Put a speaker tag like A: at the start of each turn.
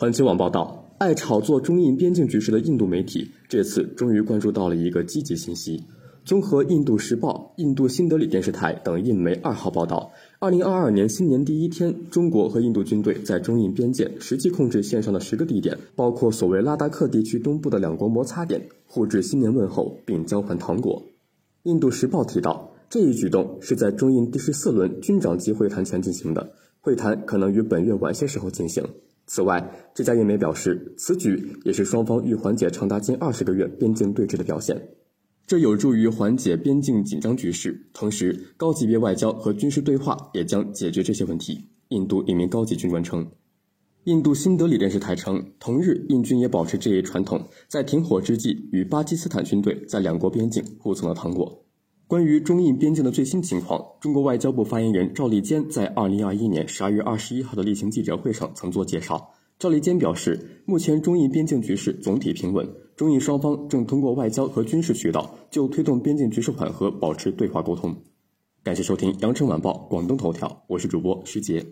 A: 环球网报道，爱炒作中印边境局势的印度媒体这次终于关注到了一个积极信息。综合《印度时报》、印度新德里电视台等印媒二号报道，二零二二年新年第一天，中国和印度军队在中印边界实际控制线上的十个地点，包括所谓拉达克地区东部的两国摩擦点，互致新年问候并交换糖果。《印度时报》提到，这一举动是在中印第十四轮军长级会谈前进行的，会谈可能于本月晚些时候进行。此外，这家印媒表示，此举也是双方欲缓解长达近二十个月边境对峙的表现，这有助于缓解边境紧张局势。同时，高级别外交和军事对话也将解决这些问题。印度一名高级军官称，印度新德里电视台称，同日印军也保持这一传统，在停火之际与巴基斯坦军队在两国边境互送了糖果。关于中印边境的最新情况，中国外交部发言人赵立坚在二零二一年十二月二十一号的例行记者会上曾做介绍。赵立坚表示，目前中印边境局势总体平稳，中印双方正通过外交和军事渠道就推动边境局势缓和保持对话沟通。感谢收听羊城晚报广东头条，我是主播徐杰。